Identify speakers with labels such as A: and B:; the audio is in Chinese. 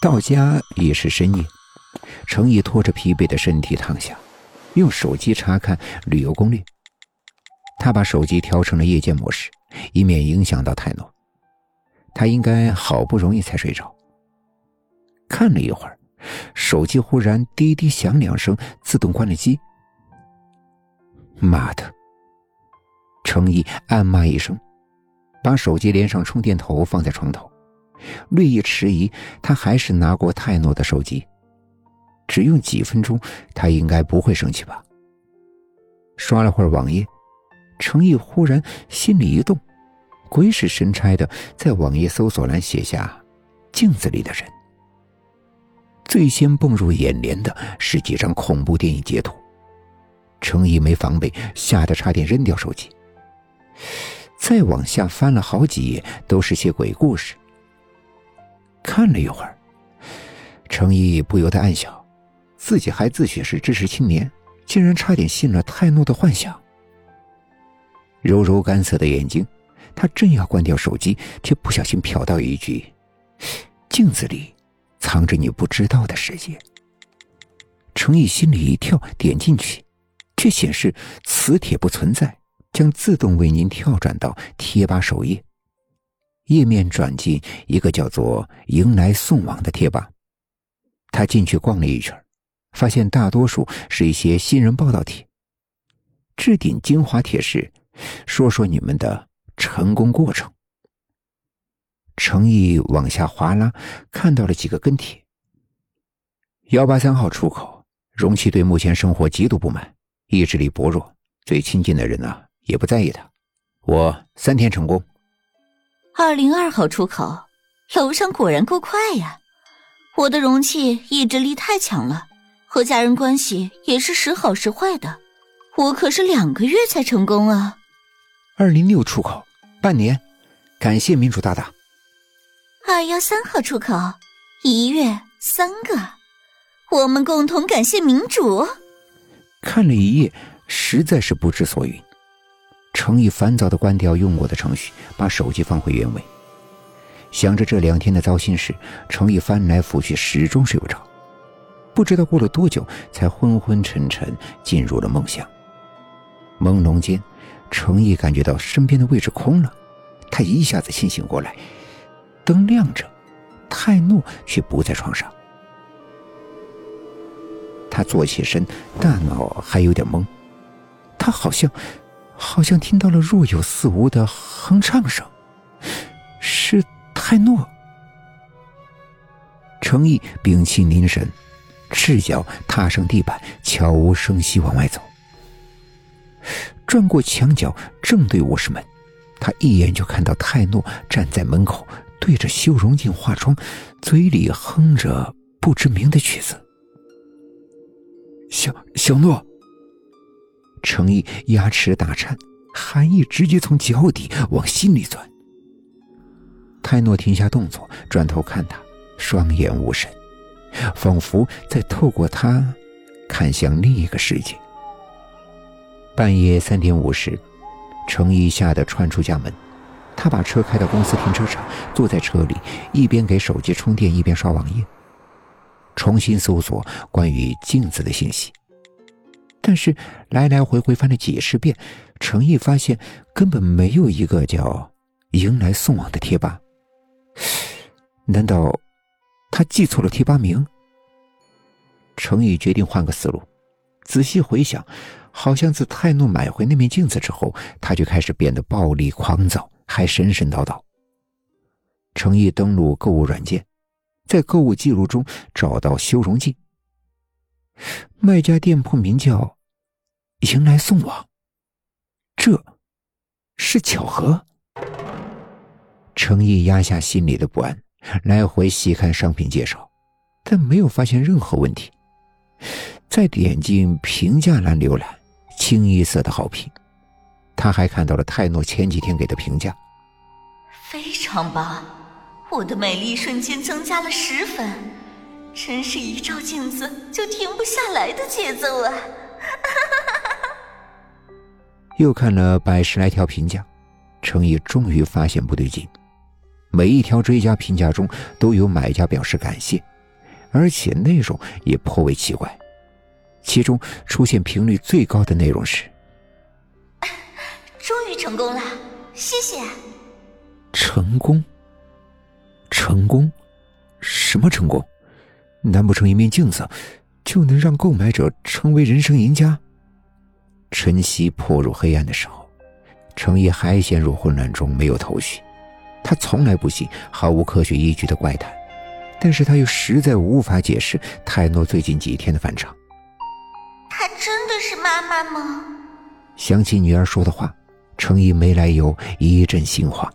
A: 到家已是深夜，程毅拖着疲惫的身体躺下，用手机查看旅游攻略。他把手机调成了夜间模式，以免影响到泰诺。他应该好不容易才睡着。看了一会儿，手机忽然滴滴响两声，自动关了机。妈的！程毅暗骂一声，把手机连上充电头放在床头。略一迟疑，他还是拿过泰诺的手机。只用几分钟，他应该不会生气吧？刷了会儿网页，程毅忽然心里一动，鬼使神差的在网页搜索栏写下“镜子里的人”。最先蹦入眼帘的是几张恐怖电影截图，程毅没防备，吓得差点扔掉手机。再往下翻了好几页，都是些鬼故事。看了一会儿，程毅不由得暗笑，自己还自诩是知识青年，竟然差点信了泰诺的幻想。揉揉干涩的眼睛，他正要关掉手机，却不小心瞟到一句：“镜子里藏着你不知道的世界。”程毅心里一跳，点进去，却显示磁铁不存在，将自动为您跳转到贴吧首页。页面转进一个叫做“迎来送往”的贴吧，他进去逛了一圈，发现大多数是一些新人报道帖。置顶精华帖是：“说说你们的成功过程。”程毅往下滑拉，看到了几个跟帖。幺八三号出口，容器对目前生活极度不满，意志力薄弱，最亲近的人呢也不在意他。我三天成功。
B: 二零二号出口，楼上果然够快呀！我的容器意志力太强了，和家人关系也是时好时坏的。我可是两个月才成功啊！
A: 二零六出口，半年，感谢民主大大。
B: 二幺三号出口，一月三个，我们共同感谢民主。
A: 看了一夜，实在是不知所云。程毅烦躁的关掉用过的程序，把手机放回原位。想着这两天的糟心事，程毅翻来覆去，始终睡不着。不知道过了多久，才昏昏沉沉进入了梦乡。朦胧间，程毅感觉到身边的位置空了，他一下子清醒过来，灯亮着，泰诺却不在床上。他坐起身，大脑还有点懵，他好像……好像听到了若有似无的哼唱声，是泰诺。程毅屏气凝神，赤脚踏上地板，悄无声息往外走。转过墙角，正对卧室门，他一眼就看到泰诺站在门口，对着修容镜化妆，嘴里哼着不知名的曲子。小小诺。程毅牙齿打颤，寒意直接从脚底往心里钻。泰诺停下动作，转头看他，双眼无神，仿佛在透过他看向另一个世界。半夜三点五十，程毅吓得窜出家门，他把车开到公司停车场，坐在车里，一边给手机充电，一边刷网页，重新搜索关于镜子的信息。但是来来回回翻了几十遍，程毅发现根本没有一个叫“迎来送往”的贴吧。难道他记错了贴吧名？程毅决定换个思路，仔细回想，好像自泰诺买回那面镜子之后，他就开始变得暴力狂躁，还神神叨叨。程毅登录购物软件，在购物记录中找到修容镜，卖家店铺名叫。迎来送往，这是巧合。程毅压下心里的不安，来回细看商品介绍，但没有发现任何问题。再点进评价栏浏览，清一色的好评。他还看到了泰诺前几天给的评价，
B: 非常棒，我的美丽瞬间增加了十分，真是一照镜子就停不下来的节奏啊！
A: 又看了百十来条评价，程毅终于发现不对劲。每一条追加评价中都有买家表示感谢，而且内容也颇为奇怪。其中出现频率最高的内容是：“
B: 终于成功了，谢谢。”
A: 成功？成功？什么成功？难不成一面镜子就能让购买者成为人生赢家？晨曦破入黑暗的时候，程毅还陷入混乱中，没有头绪。他从来不信毫无科学依据的怪谈，但是他又实在无法解释泰诺最近几天的反常。
B: 她真的是妈妈吗？
A: 想起女儿说的话，程毅没来由一阵心慌。